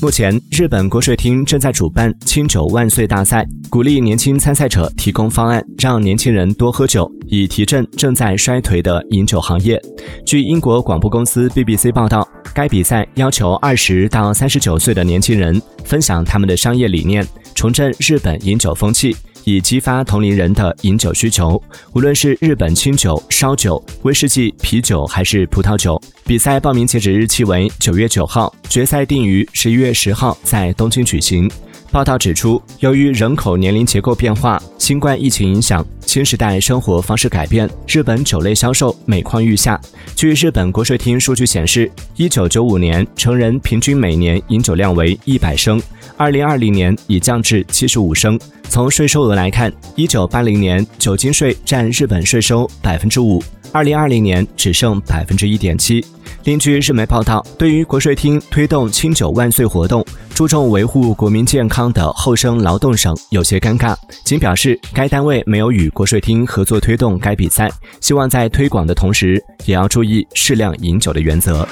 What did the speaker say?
目前，日本国税厅正在主办“清酒万岁”大赛，鼓励年轻参赛者提供方案，让年轻人多喝酒，以提振正在衰退的饮酒行业。据英国广播公司 BBC 报道，该比赛要求二十到三十九岁的年轻人分享他们的商业理念，重振日本饮酒风气。以激发同龄人的饮酒需求，无论是日本清酒、烧酒、威士忌、啤酒还是葡萄酒。比赛报名截止日期为九月九号，决赛定于十一月十号在东京举行。报道指出，由于人口年龄结构变化、新冠疫情影响、新时代生活方式改变，日本酒类销售每况愈下。据日本国税厅数据显示，一九九五年成人平均每年饮酒量为一百升，二零二零年已降至七十五升。从税收额来看，一九八零年酒精税占日本税收百分之五，二零二零年只剩百分之一点七。另据日媒报道，对于国税厅推动“清酒万岁”活动，注重维护国民健康康的后生劳动省有些尴尬，仅表示该单位没有与国税厅合作推动该比赛，希望在推广的同时，也要注意适量饮酒的原则。